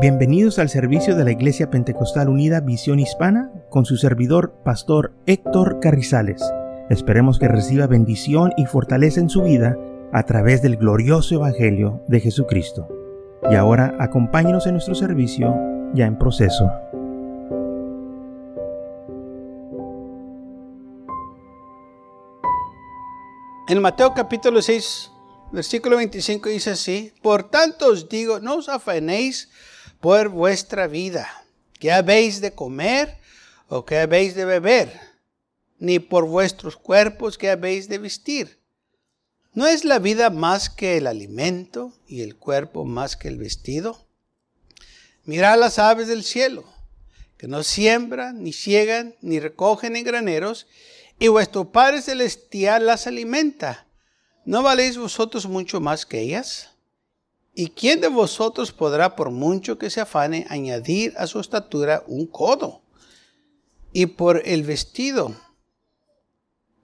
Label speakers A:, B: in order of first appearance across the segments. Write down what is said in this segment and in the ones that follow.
A: Bienvenidos al servicio de la Iglesia Pentecostal Unida Visión Hispana con su servidor, Pastor Héctor Carrizales. Esperemos que reciba bendición y fortaleza en su vida a través del glorioso Evangelio de Jesucristo. Y ahora acompáñenos en nuestro servicio ya en proceso.
B: En Mateo capítulo 6, versículo 25 dice así, Por tanto os digo, no os afanéis por vuestra vida, qué habéis de comer o qué habéis de beber, ni por vuestros cuerpos qué habéis de vestir. ¿No es la vida más que el alimento y el cuerpo más que el vestido? Mirad las aves del cielo, que no siembran, ni ciegan, ni recogen en graneros, y vuestro Padre Celestial las alimenta. ¿No valéis vosotros mucho más que ellas? ¿Y quién de vosotros podrá, por mucho que se afane, añadir a su estatura un codo? Y por el vestido,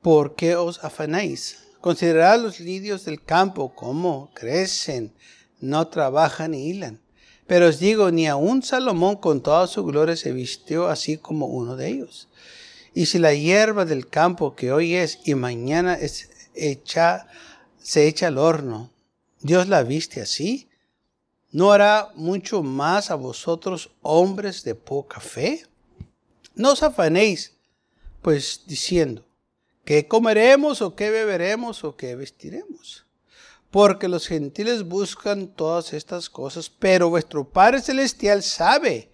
B: ¿por qué os afanáis? Considerad los lirios del campo, cómo crecen, no trabajan ni hilan. Pero os digo, ni aun Salomón con toda su gloria se vistió así como uno de ellos. Y si la hierba del campo que hoy es y mañana es hecha, se echa al horno, Dios la viste así, ¿no hará mucho más a vosotros hombres de poca fe? No os afanéis, pues diciendo, ¿qué comeremos o qué beberemos o qué vestiremos? Porque los gentiles buscan todas estas cosas, pero vuestro Padre Celestial sabe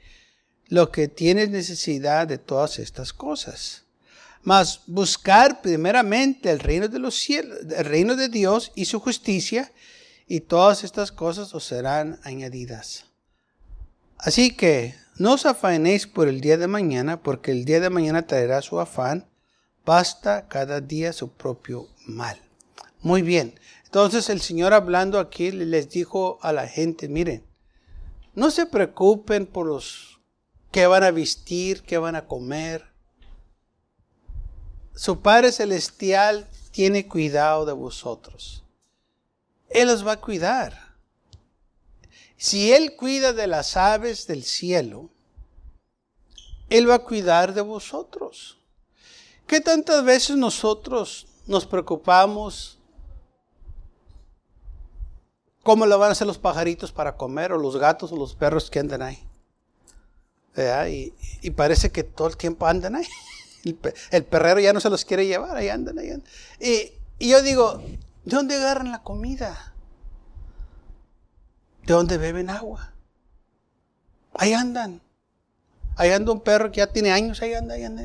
B: lo que tiene necesidad de todas estas cosas. Mas buscar primeramente el reino de los cielos, el reino de Dios y su justicia, y todas estas cosas os serán añadidas. Así que no os afanéis por el día de mañana, porque el día de mañana traerá su afán. Basta cada día su propio mal. Muy bien. Entonces el Señor hablando aquí les dijo a la gente, miren, no se preocupen por los que van a vestir, qué van a comer. Su Padre Celestial tiene cuidado de vosotros. Él los va a cuidar. Si Él cuida de las aves del cielo, Él va a cuidar de vosotros. ¿Qué tantas veces nosotros nos preocupamos cómo lo van a hacer los pajaritos para comer o los gatos o los perros que andan ahí? Y, parece que todo el tiempo andan ahí. El, perrero ya no se los quiere llevar, ahí andan, ahí andan. Y, y yo digo, ¿De dónde agarran la comida? ¿De dónde beben agua? Ahí andan. Ahí anda un perro que ya tiene años, ahí anda, ahí anda.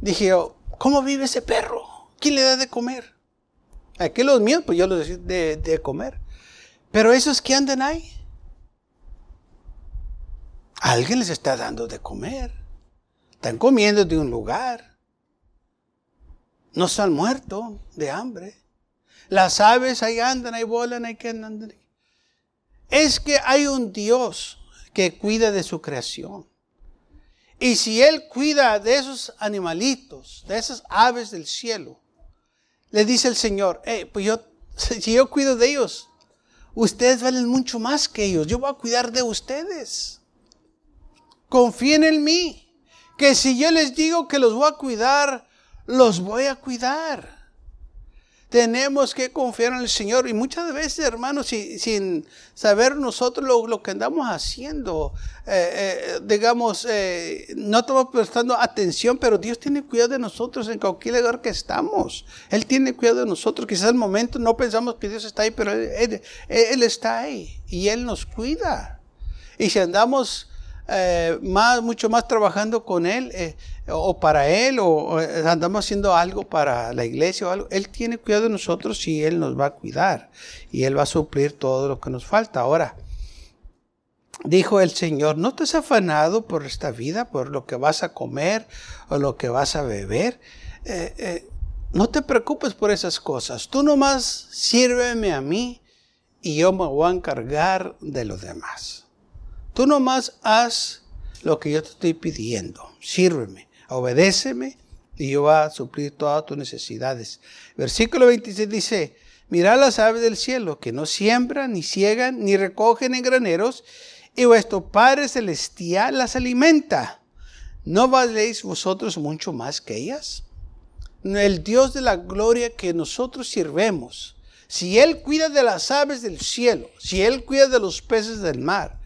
B: Dije yo, ¿cómo vive ese perro? ¿Quién le da de comer? Aquí los míos, pues yo los de, de comer. Pero esos que andan ahí, alguien les está dando de comer. Están comiendo de un lugar. No están muertos de hambre. Las aves ahí andan, ahí volan, ahí que andan. Es que hay un Dios que cuida de su creación. Y si Él cuida de esos animalitos, de esas aves del cielo, le dice el Señor, pues yo, si yo cuido de ellos, ustedes valen mucho más que ellos. Yo voy a cuidar de ustedes. Confíen en mí. Que si yo les digo que los voy a cuidar, los voy a cuidar. Tenemos que confiar en el Señor. Y muchas veces, hermanos, sin saber nosotros lo, que andamos haciendo, eh, eh, digamos, eh, no estamos prestando atención, pero Dios tiene cuidado de nosotros en cualquier lugar que estamos. Él tiene cuidado de nosotros. Quizás al momento no pensamos que Dios está ahí, pero Él, él está ahí y Él nos cuida. Y si andamos más, mucho más trabajando con Él, o para Él, o, andamos haciendo algo para la iglesia o algo, Él tiene cuidado de nosotros y Él nos va a cuidar y Él va a suplir todo lo que nos falta. Ahora, dijo el Señor, no te has afanado por esta vida, por lo que vas a comer o lo que vas a beber. Eh, eh, no te preocupes por esas cosas. Tú nomás sírveme a mí y yo me voy a encargar de lo demás. Tú nomás haz lo que yo te estoy pidiendo. Sírveme obedéceme y yo voy a suplir todas tus necesidades. Versículo 26 dice, mirad las aves del cielo, que no siembran, ni ciegan, ni recogen en graneros, y vuestro Padre Celestial las alimenta. ¿No valéis vosotros mucho más que ellas? El Dios de la gloria que nosotros sirvemos, si Él cuida de las aves del cielo, si Él cuida de los peces del mar,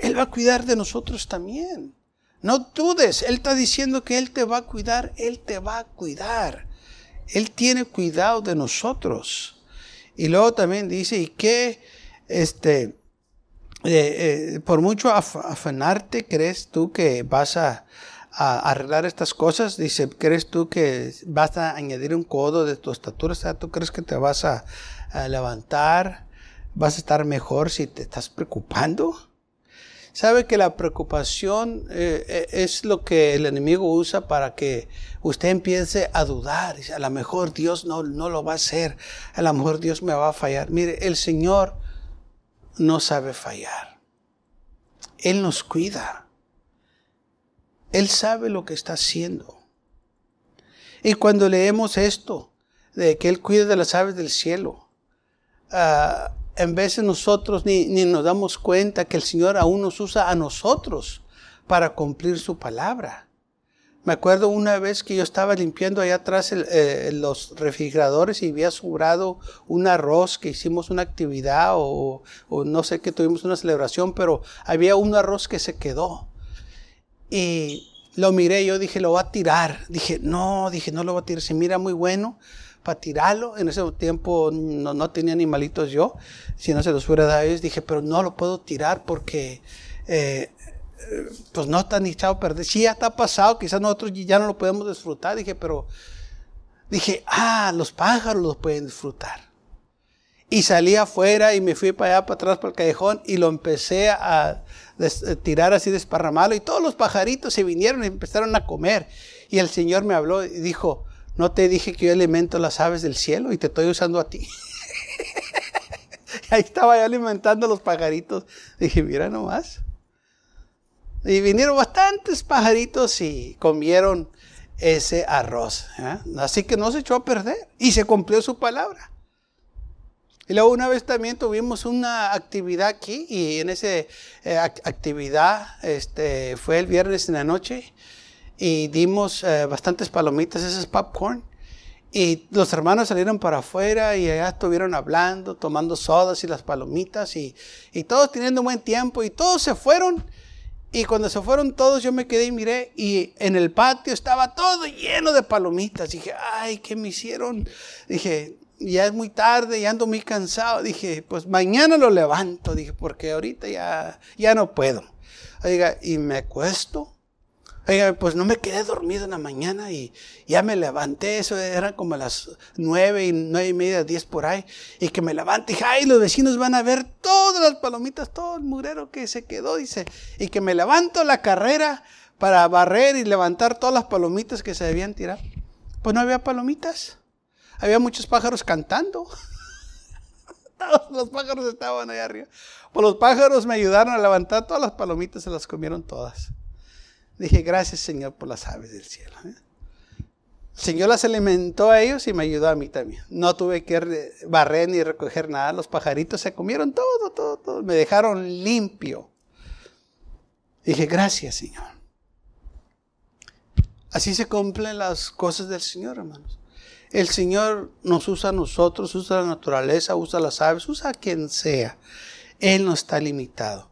B: Él va a cuidar de nosotros también. No dudes, Él está diciendo que Él te va a cuidar, Él te va a cuidar. Él tiene cuidado de nosotros. Y luego también dice, ¿y qué? Este, eh, eh, por mucho afanarte, ¿crees tú que vas a, arreglar estas cosas? Dice, ¿crees tú que vas a añadir un codo de tu estatura? O sea, ¿tú crees que te vas a, levantar? ¿Vas a estar mejor si te estás preocupando? Sabe que la preocupación eh, es lo que el enemigo usa para que usted empiece a dudar. A lo mejor Dios no, no lo va a hacer. A lo mejor Dios me va a fallar. Mire, el Señor no sabe fallar. Él nos cuida. Él sabe lo que está haciendo. Y cuando leemos esto, de que Él cuida de las aves del cielo, uh, en de nosotros ni, ni nos damos cuenta que el Señor aún nos usa a nosotros para cumplir su palabra. Me acuerdo una vez que yo estaba limpiando allá atrás eh, los refrigeradores y había sobrado un arroz que hicimos una actividad o, no sé que tuvimos una celebración, pero había un arroz que se quedó. Y lo miré, yo dije, lo voy a tirar. Dije, no, dije, no lo voy a tirar, se mira muy bueno para tirarlo. En ese tiempo no, no tenía animalitos yo, si no se los fuera dado. Dije, pero no lo puedo tirar porque eh, pues no está ni echado a perder. Sí, ya está pasado, quizás nosotros ya no lo podemos disfrutar. Dije, pero dije, ah, los pájaros los pueden disfrutar. Y salí afuera y me fui para allá, para atrás, para el callejón y lo empecé a eh, tirar así desparramado. Y todos los pajaritos se vinieron y empezaron a comer. Y el Señor me habló y dijo, no te dije que yo alimento las aves del cielo y te estoy usando a ti. Ahí estaba yo alimentando los pajaritos. Dije, mira nomás. Y vinieron bastantes pajaritos y comieron ese arroz. ¿eh? Así que no se echó a perder y se cumplió su palabra. Y luego una vez también tuvimos una actividad aquí y en esa eh, actividad este, fue el viernes en la noche y dimos eh, bastantes palomitas, ese es popcorn. Y los hermanos salieron para afuera y allá estuvieron hablando, tomando sodas y las palomitas y, y todos teniendo buen tiempo y todos se fueron y cuando se fueron todos, yo me quedé y miré, y en el patio estaba todo lleno de palomitas. Dije, ay, ¿qué me hicieron? Dije, ya es muy tarde, ya ando muy cansado. Dije, pues mañana lo levanto. Dije, porque ahorita ya, ya no puedo. Oiga, y me acuesto Oiga, pues no me quedé dormido en la mañana y ya me levanté, eso eran como las nueve y nueve y media, diez por ahí, y que me levanté y ay, los vecinos van a ver todas las palomitas, todo el murero que se quedó, dice, y que me levanto la carrera para barrer y levantar todas las palomitas que se debían tirar. Pues no había palomitas, había muchos pájaros cantando. Todos los pájaros estaban ahí arriba. Pues los pájaros me ayudaron a levantar todas las palomitas, se las comieron todas. Dije, gracias Señor por las aves del cielo. ¿eh? El Señor las alimentó a ellos y me ayudó a mí también. No tuve que barrer ni recoger nada. Los pajaritos se comieron todo, todo, todo. Me dejaron limpio. Dije, gracias Señor. Así se cumplen las cosas del Señor, hermanos. El Señor nos usa a nosotros, usa la naturaleza, usa las aves, usa a quien sea. Él no está limitado.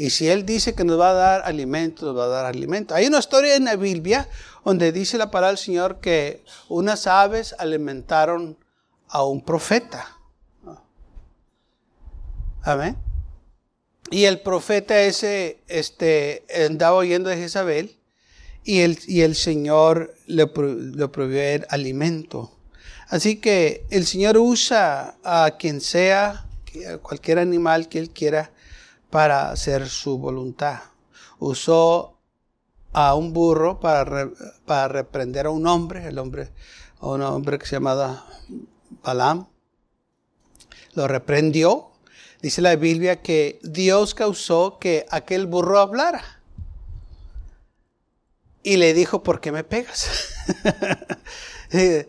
B: Y si Él dice que nos va a dar alimento, nos va a dar alimento. Hay una historia en la Biblia donde dice la palabra del Señor que unas aves alimentaron a un profeta. Amén. Y el profeta ese este, andaba oyendo de Jezabel y el, y el Señor le, le prohibió el alimento. Así que el Señor usa a quien sea, cualquier animal que Él quiera, para hacer su voluntad. Usó a un burro para, para reprender a un hombre, el hombre, a un hombre que se llamaba Balaam. Lo reprendió. Dice la Biblia que Dios causó que aquel burro hablara. Y le dijo, ¿por qué me pegas?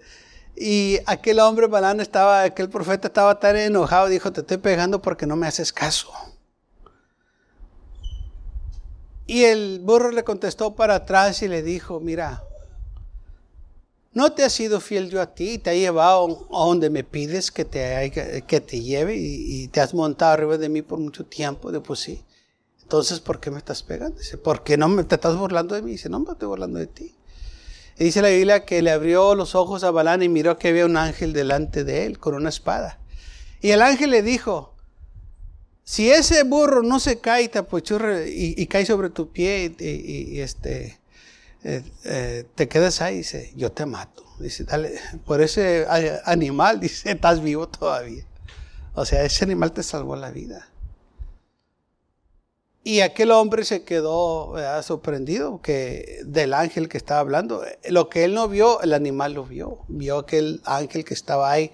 B: y aquel hombre, Balaam, estaba, aquel profeta estaba tan enojado, dijo, te estoy pegando porque no me haces caso. Y el burro le contestó para atrás y le dijo, mira, no te ha sido fiel yo a ti, te he llevado a donde me pides que te, lleve y, te has montado arriba de mí por mucho tiempo. De pues sí. Entonces, ¿por qué me estás pegando? Dice, ¿por qué no me te estás burlando de mí? Dice, no me estoy burlando de ti. Y dice la Biblia que le abrió los ojos a Balán y miró que había un ángel delante de él con una espada. Y el ángel le dijo, si ese burro no se cae y, y, cae sobre tu pie y, este, eh, eh, te quedas ahí, dice, yo te mato. Dice, dale, por ese animal, dice, estás vivo todavía. O sea, ese animal te salvó la vida. Y aquel hombre se quedó sorprendido que del ángel que estaba hablando. Lo que él no vio, el animal lo vio. Vio aquel ángel que estaba ahí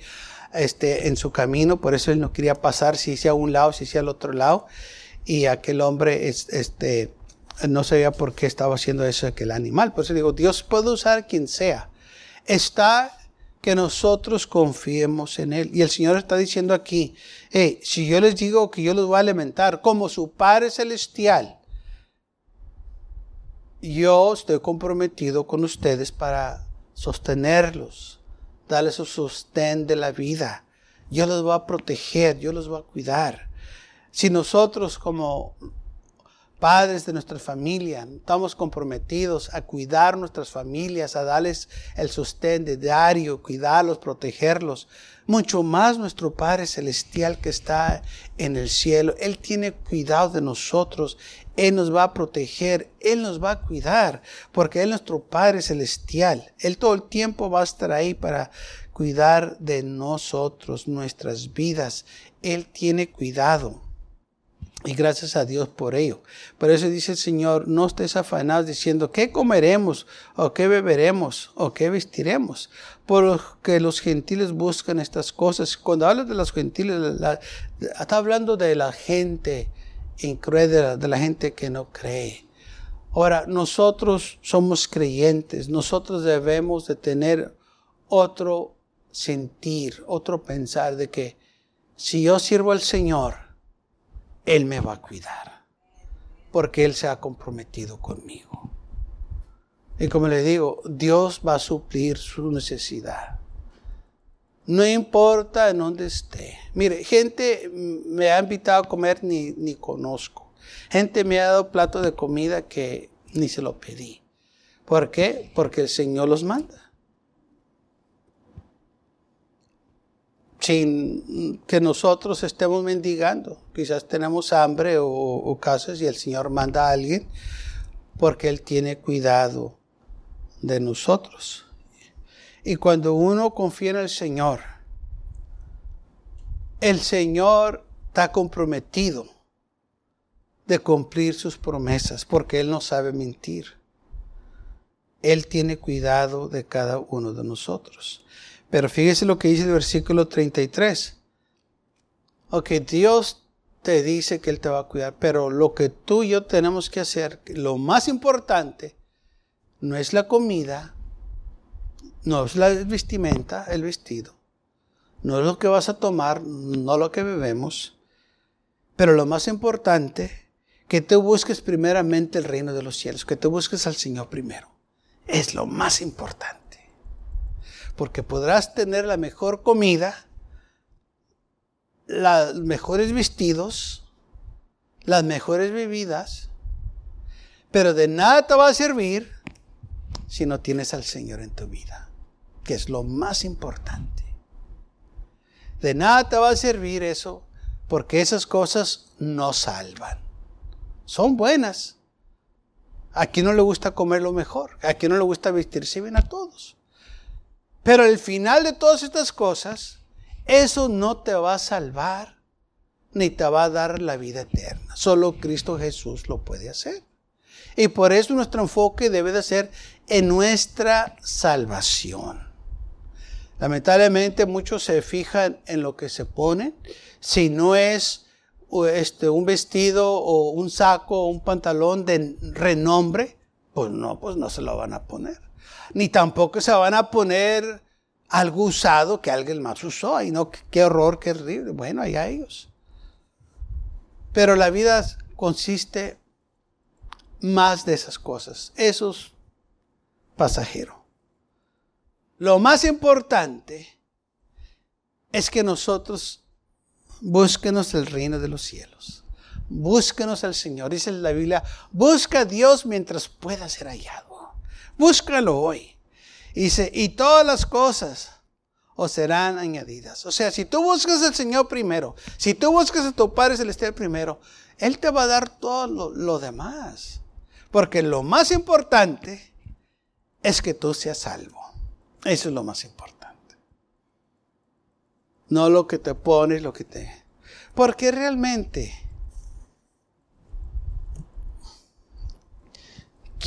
B: este, en su camino, por eso él no quería pasar si sea a un lado, si sea al otro lado. Y aquel hombre este, no sabía por qué estaba haciendo eso aquel animal. Por eso digo, Dios puede usar quien sea. Está que nosotros confiemos en Él. Y el Señor está diciendo aquí, si yo les digo que yo los voy a alimentar como su Padre Celestial, yo estoy comprometido con ustedes para sostenerlos, Dale su sostén de la vida. Yo los voy a proteger, yo los voy a cuidar. Si nosotros como padres de nuestra familia estamos comprometidos a cuidar nuestras familias, a darles el sostén de diario, cuidarlos, protegerlos, mucho más nuestro Padre Celestial que está en el cielo. Él tiene cuidado de nosotros. Él nos va a proteger, Él nos va a cuidar, porque Él es nuestro Padre Celestial. Él todo el tiempo va a estar ahí para cuidar de nosotros, nuestras vidas. Él tiene cuidado. Y gracias a Dios por ello. Por eso dice el Señor, no estés afanados diciendo, ¿qué comeremos? ¿O qué beberemos? ¿O qué vestiremos? Porque los gentiles buscan estas cosas. Cuando habla de los gentiles, está hablando de la gente incrédula, de la gente que no cree. Ahora, nosotros somos creyentes, nosotros debemos de tener otro sentir, otro pensar de que si yo sirvo al Señor, Él me va a cuidar, porque Él se ha comprometido conmigo. Y como le digo, Dios va a suplir su necesidad. No importa en dónde esté. Mire, gente me ha invitado a comer ni, ni conozco. Gente me ha dado plato de comida que ni se lo pedí. ¿Por qué? Porque el Señor los manda. Sin que nosotros estemos mendigando. Quizás tenemos hambre o, o casas y el Señor manda a alguien porque Él tiene cuidado de nosotros. Y cuando uno confía en el Señor, el Señor está comprometido de cumplir sus promesas porque Él no sabe mentir. Él tiene cuidado de cada uno de nosotros. Pero fíjese lo que dice el versículo 33. Ok, Dios te dice que Él te va a cuidar, pero lo que tú y yo tenemos que hacer, lo más importante, no es la comida, no es la vestimenta, el vestido. No es lo que vas a tomar, no lo que bebemos. Pero lo más importante, que tú busques primeramente el reino de los cielos, que tú busques al Señor primero. Es lo más importante. Porque podrás tener la mejor comida, los mejores vestidos, las mejores bebidas, pero de nada te va a servir si no tienes al Señor en tu vida que es lo más importante. De nada te va a servir eso, porque esas cosas no salvan. Son buenas. A quien no le gusta comer lo mejor, a quien no le gusta vestirse bien a todos. Pero al final de todas estas cosas, eso no te va a salvar ni te va a dar la vida eterna. Solo Cristo Jesús lo puede hacer. Y por eso nuestro enfoque debe de ser en nuestra salvación. Lamentablemente muchos se fijan en lo que se ponen. Si no es este, un vestido o un saco o un pantalón de renombre, pues no, pues no se lo van a poner. Ni tampoco se van a poner algo usado que alguien más usó. Ay, no, qué horror, qué horrible. Bueno, allá ellos. Pero la vida consiste más de esas cosas. Eso es pasajero. Lo más importante es que nosotros búsquenos el reino de los cielos. Búsquenos al Señor. Dice la Biblia, busca a Dios mientras pueda ser hallado. Búscalo hoy. Dice, y todas las cosas os serán añadidas. O sea, si tú buscas al Señor primero, si tú buscas a tu Padre Celestial primero, Él te va a dar todo lo, lo demás. Porque lo más importante es que tú seas salvo. Eso es lo más importante. No lo que te pones, lo que te... Porque realmente,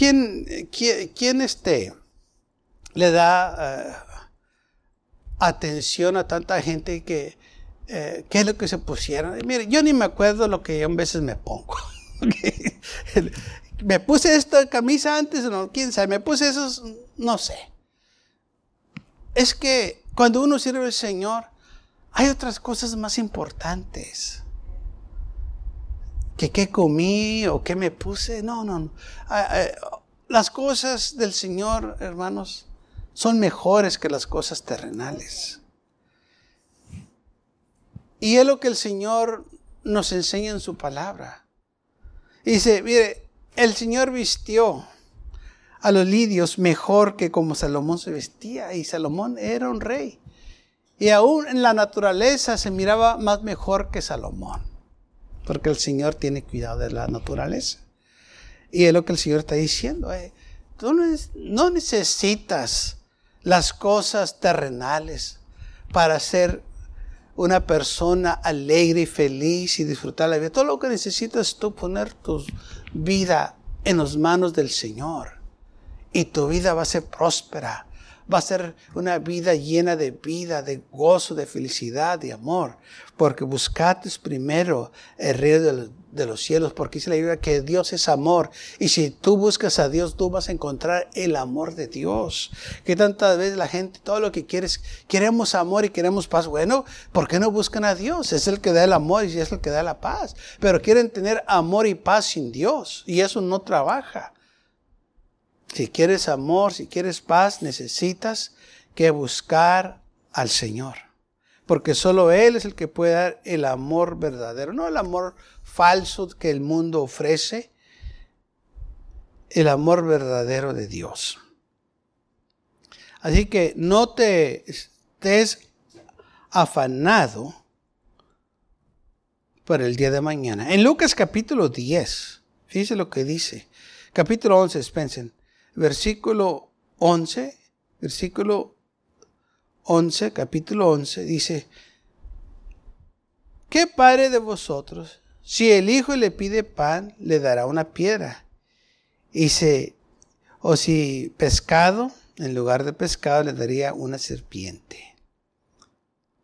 B: ¿quién, quién, este, le da eh, atención a tanta gente que, eh, qué es lo que se pusieron? Mire, yo ni me acuerdo lo que a veces me pongo. me puse esta camisa antes, no, quién sabe, me puse esos, no sé. Es que cuando uno sirve al Señor, hay otras cosas más importantes. Que qué comí o qué me puse. No, no, no. Ah, ah, las cosas del Señor, hermanos, son mejores que las cosas terrenales. Y es lo que el Señor nos enseña en su palabra. Dice, mire, el Señor vistió a los lidios mejor que como Salomón se vestía. Y Salomón era un rey. Y aún en la naturaleza se miraba más mejor que Salomón, porque el Señor tiene cuidado de la naturaleza. Y es lo que el Señor está diciendo. Eh. Tú no necesitas las cosas terrenales para ser una persona alegre y feliz y disfrutar la vida. Todo lo que necesitas es tú poner tu vida en las manos del Señor. Y tu vida va a ser próspera va a ser una vida llena de vida, de gozo, de felicidad, de amor. Porque buscaste primero el reino de los, cielos, porque dice la Biblia que Dios es amor. Y si tú buscas a Dios, tú vas a encontrar el amor de Dios. Que tantas veces la gente, todo lo que quieres, queremos amor y queremos paz. Bueno, ¿por qué no buscan a Dios? Es el que da el amor y es el que da la paz. Pero quieren tener amor y paz sin Dios. Y eso no trabaja. Si quieres amor, si quieres paz, necesitas que buscar al Señor. Porque solo Él es el que puede dar el amor verdadero, no el amor falso que el mundo ofrece, el amor verdadero de Dios. Así que no te estés afanado por el día de mañana. En Lucas capítulo 10, fíjese lo que dice. Capítulo 11, Spencer versículo 11, versículo 11, capítulo 11, dice, ¿qué padre de vosotros, si el hijo le pide pan, le dará una piedra? Dice, o si pescado, en lugar de pescado, le daría una serpiente.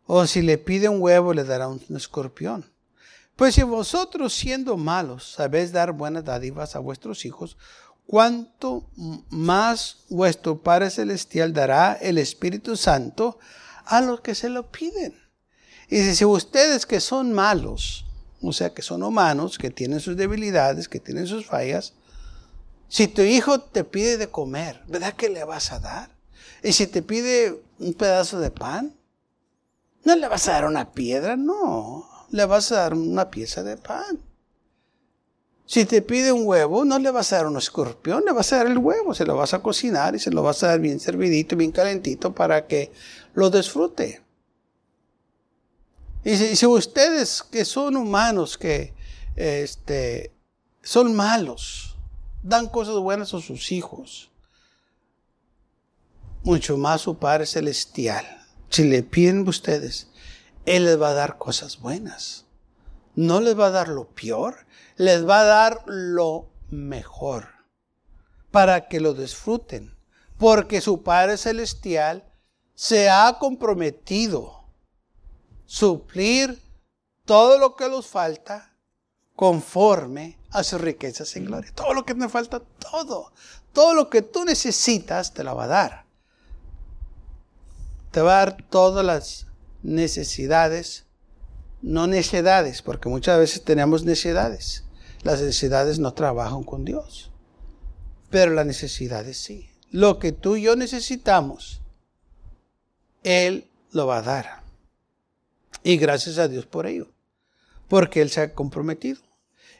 B: O si le pide un huevo, le dará un escorpión. Pues si vosotros siendo malos sabéis dar buenas dádivas a vuestros hijos, cuánto más vuestro Padre Celestial dará el Espíritu Santo a los que se lo piden. Y si ustedes que son malos, o sea, que son humanos, que tienen sus debilidades, que tienen sus fallas, si tu hijo te pide de comer, ¿verdad que le vas a dar? Y si te pide un pedazo de pan, no le vas a dar una piedra, no, le vas a dar una pieza de pan. Si te pide un huevo, no le vas a dar un escorpión, le vas a dar el huevo, se lo vas a cocinar y se lo vas a dar bien servidito, bien calentito para que lo disfrute. Y si, ustedes que son humanos, que este, son malos, dan cosas buenas a sus hijos, mucho más su Padre Celestial. Si le piden ustedes, Él les va a dar cosas buenas. No les va a dar lo peor, les va a dar lo mejor para que lo disfruten. Porque su Padre Celestial se ha comprometido suplir todo lo que los falta conforme a sus riquezas en gloria. Todo lo que me falta, todo. Todo lo que tú necesitas te lo va a dar. Te va a dar todas las necesidades, no necedades, porque muchas veces tenemos necesidades las necesidades no trabajan con Dios. pero las necesidades sí. Lo que tú y yo necesitamos, Él lo va a dar. Y gracias a Dios por ello, porque Él se ha comprometido.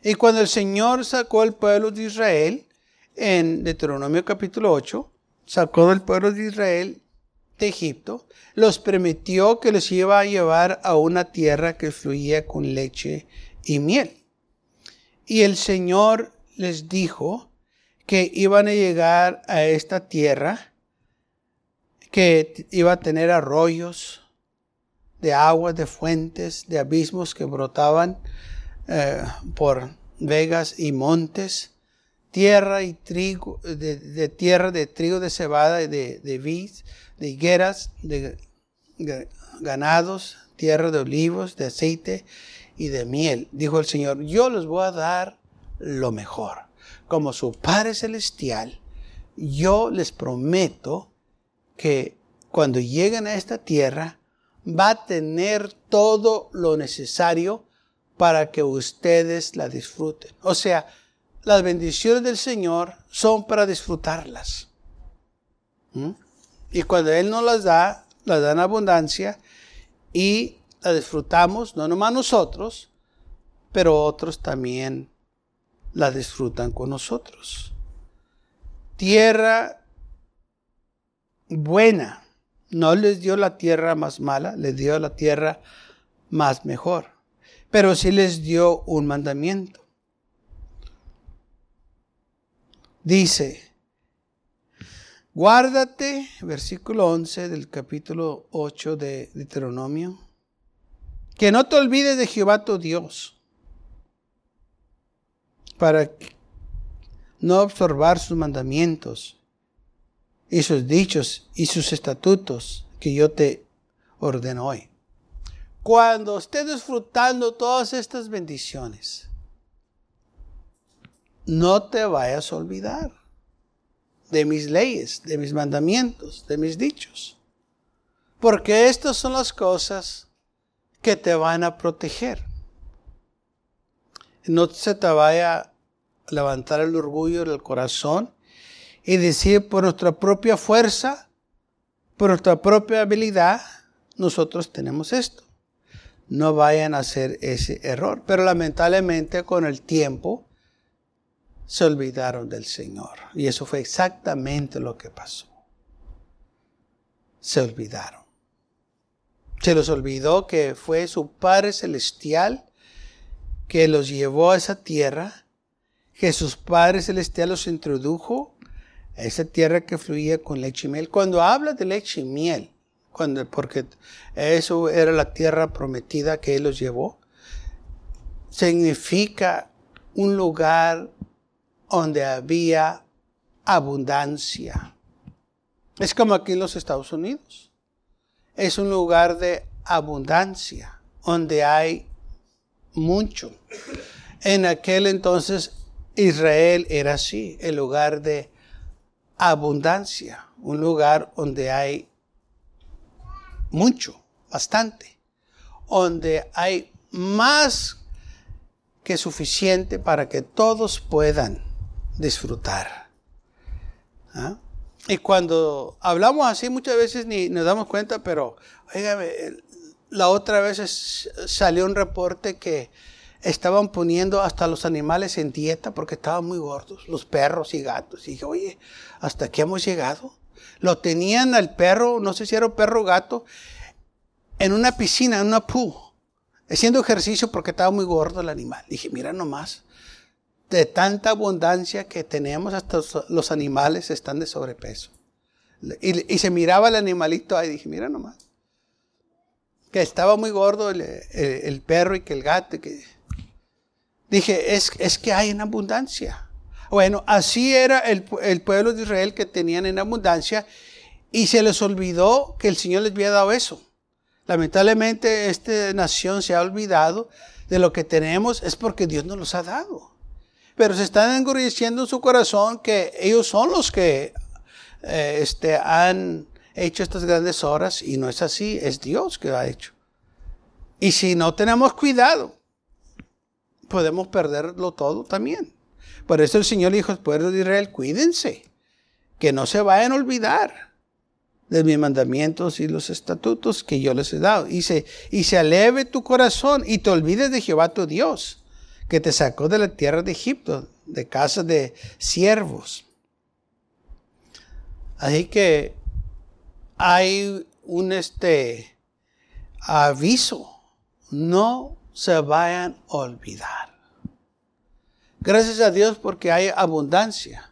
B: Y cuando el Señor sacó al pueblo de Israel, en Deuteronomio capítulo 8, sacó del pueblo de Israel de Egipto, los permitió que los iba a llevar a una tierra que fluía con leche y miel. Y el Señor les dijo que iban a llegar a esta tierra, que iba a tener arroyos de aguas, de fuentes, de abismos que brotaban eh, por vegas y montes, tierra y trigo, de, tierra de trigo, de cebada, de, de vid, de higueras, de ganados, tierra de olivos, de aceite y de miel. Dijo el Señor, yo les voy a dar lo mejor. Como su Padre Celestial, yo les prometo que cuando lleguen a esta tierra, va a tener todo lo necesario para que ustedes la disfruten. O sea, las bendiciones del Señor son para disfrutarlas. ¿Mm? Y cuando Él nos las da, las da en abundancia y las disfrutamos, no nomás nosotros, pero otros también la disfrutan con nosotros. Tierra buena. No les dio la tierra más mala, les dio la tierra más mejor. Pero sí les dio un mandamiento. Dice, Guárdate, versículo 11 del capítulo 8 de Deuteronomio, que no te olvides de Jehová tu Dios, para no observar sus mandamientos y sus dichos y sus estatutos que yo te ordeno hoy. Cuando estés disfrutando todas estas bendiciones, no te vayas a olvidar de mis leyes, de mis mandamientos, de mis dichos. Porque estas son las cosas que te van a proteger. No se te vaya a levantar el orgullo del corazón y decir por nuestra propia fuerza, por nuestra propia habilidad, nosotros tenemos esto. No vayan a hacer ese error. Pero lamentablemente con el tiempo, se olvidaron del Señor. Y eso fue exactamente lo que pasó. Se olvidaron. Se los olvidó que fue su Padre Celestial que los llevó a esa tierra, que sus Padre Celestial los introdujo a esa tierra que fluía con leche y miel. Cuando habla de leche y miel, cuando, porque eso era la tierra prometida que Él los llevó, significa un lugar donde había abundancia. Es como aquí en los Estados Unidos. Es un lugar de abundancia, donde hay mucho. En aquel entonces Israel era así, el lugar de abundancia, un lugar donde hay mucho, bastante, donde hay más que suficiente para que todos puedan disfrutar. ¿Ah? Y cuando hablamos así muchas veces ni nos damos cuenta, pero la otra vez salió un reporte que estaban poniendo hasta los animales en dieta porque estaban muy gordos, los perros y gatos. Y dije, oye, ¿hasta aquí hemos llegado? Lo tenían al perro, no sé si era perro o gato, en una piscina, en una pool, haciendo ejercicio porque estaba muy gordo el animal. Dije, mira nomás, de tanta abundancia que tenemos, hasta los animales están de sobrepeso. Y, se miraba el animalito ahí, dije, mira nomás. Que estaba muy gordo el, perro y que el gato. Que... Dije, es, es que hay en abundancia. Bueno, así era el, el pueblo de Israel que tenían en abundancia y se les olvidó que el Señor les había dado eso. Lamentablemente esta nación se ha olvidado de lo que tenemos, es porque Dios nos los ha dado pero se están engureciendo en su corazón que ellos son los que eh, este, han hecho estas grandes horas y no es así, es Dios que lo ha hecho. Y si no tenemos cuidado, podemos perderlo todo también. Por eso el Señor dijo al pueblo de Israel, cuídense, que no se vayan a olvidar de mis mandamientos y los estatutos que yo les he dado. Y y se aleve tu corazón y te olvides de Jehová tu Dios, que te sacó de la tierra de Egipto, de casa de siervos. Así que hay un este aviso, no se vayan a olvidar. Gracias a Dios porque hay abundancia.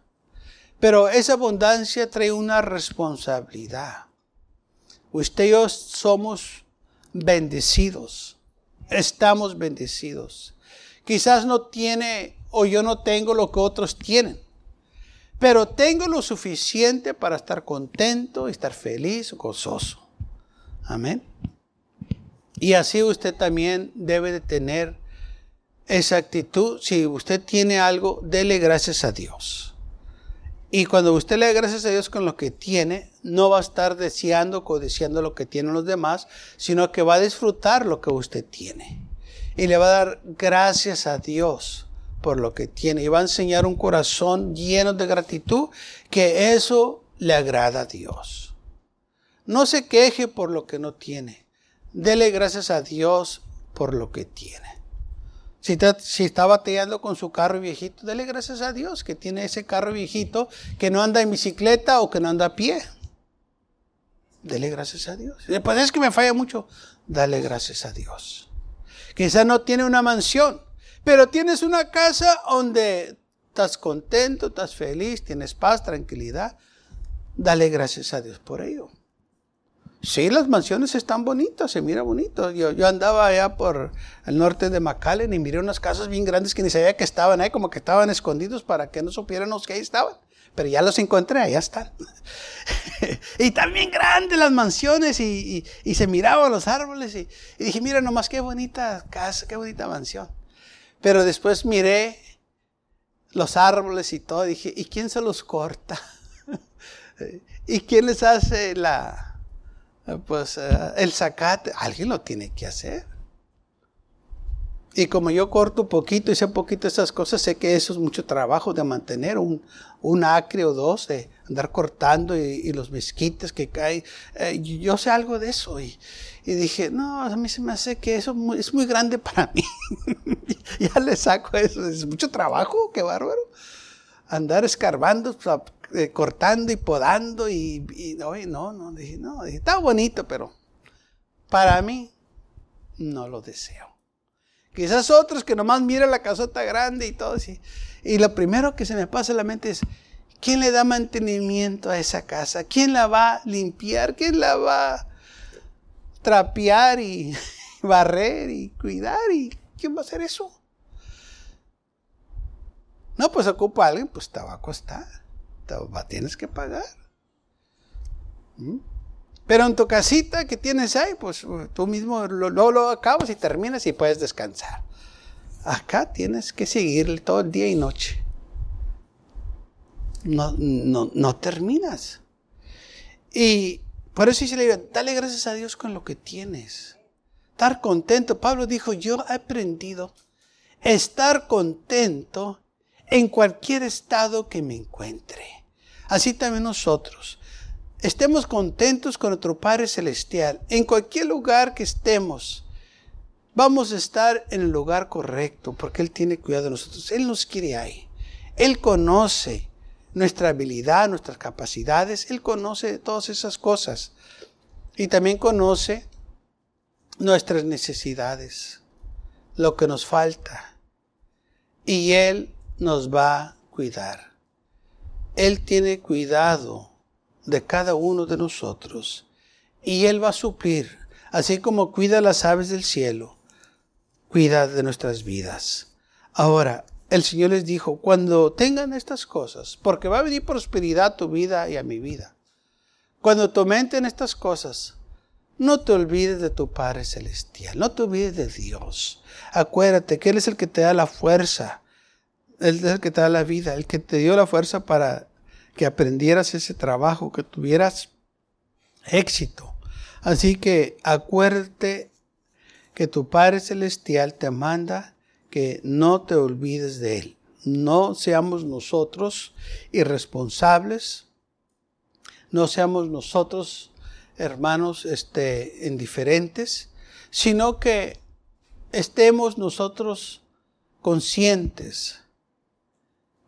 B: Pero esa abundancia trae una responsabilidad. Usted y yo somos bendecidos. Estamos bendecidos. Quizás no tiene o yo no tengo lo que otros tienen. Pero tengo lo suficiente para estar contento, estar feliz, gozoso. Amén. Y así usted también debe de tener esa actitud. Si usted tiene algo, dele gracias a Dios. Y cuando usted le da gracias a Dios con lo que tiene, no va a estar deseando, codiciando lo que tienen los demás, sino que va a disfrutar lo que usted tiene. Y le va a dar gracias a Dios por lo que tiene. Y va a enseñar un corazón lleno de gratitud, que eso le agrada a Dios. No se queje por lo que no tiene. Dele gracias a Dios por lo que tiene. Si está, si está batallando con su carro viejito, dele gracias a Dios que tiene ese carro viejito que no anda en bicicleta o que no anda a pie. Dele gracias a Dios. Después es que me falla mucho. Dale gracias a Dios. Quizás no tiene una mansión, pero tienes una casa donde estás contento, estás feliz, tienes paz, tranquilidad. Dale gracias a Dios por ello. Sí, las mansiones están bonitas, se mira bonito. Yo, yo andaba allá por el norte de McAllen y miré unas casas bien grandes que ni sabía que estaban ahí, como que estaban escondidos para que no supiéramos que ahí estaban. Pero ya los encontré, allá están. y también grandes las mansiones y, se miraban los árboles y, y dije, mira nomás qué bonita casa, qué bonita mansión. Pero después miré los árboles y todo, y dije, ¿y quién se los corta? ¿Y quién les hace la, pues eh, el zacate, alguien lo tiene que hacer. Y como yo corto poquito y sé poquito esas cosas, sé que eso es mucho trabajo de mantener un, un acre o dos, de andar cortando y, los mezquites que caen. Eh, yo sé algo de eso. Y, dije, no, a mí se me hace que eso es muy grande para mí. ya le saco eso. Es mucho trabajo, qué bárbaro. Andar escarbando, eh, cortando y podando y, no, no, no, dije, no, dije, está bonito, pero para mí no lo deseo. Quizás otros que nomás miran la casota grande y todo así. Y lo primero que se me pasa en la mente es, ¿quién le da mantenimiento a esa casa? ¿Quién la va a limpiar? ¿Quién la va a trapear y barrer y cuidar? ¿Y quién va a hacer eso? No, pues ocupa a alguien, pues te va a costar tienes que pagar. ¿Mm? Pero en tu casita que tienes ahí, pues tú mismo lo, lo, acabas y terminas y puedes descansar. Acá tienes que seguir todo el día y noche. No, no, no terminas. Y por eso dice la dale gracias a Dios con lo que tienes. Estar contento. Pablo dijo, yo he aprendido estar contento en cualquier estado que me encuentre. Así también nosotros. Estemos contentos con nuestro Padre Celestial. En cualquier lugar que estemos, vamos a estar en el lugar correcto porque Él tiene cuidado de nosotros. Él nos quiere ahí. Él conoce nuestra habilidad, nuestras capacidades. Él conoce todas esas cosas. Y también conoce nuestras necesidades, lo que nos falta. Y Él nos va a cuidar. Él tiene cuidado de cada uno de nosotros y Él va a suplir, así como cuida las aves del cielo, cuida de nuestras vidas. Ahora, el Señor les dijo, cuando tengan estas cosas, porque va a venir prosperidad a tu vida y a mi vida, cuando tomenten estas cosas, no te olvides de tu Padre Celestial, no te olvides de Dios. Acuérdate que Él es el que te da la fuerza él es el que te da la vida, el que te dio la fuerza para que aprendieras ese trabajo, que tuvieras éxito. Así que acuérdate que tu Padre Celestial te manda que no te olvides de Él. no seamos nosotros irresponsables, no seamos nosotros, hermanos, este, indiferentes, sino que estemos nosotros conscientes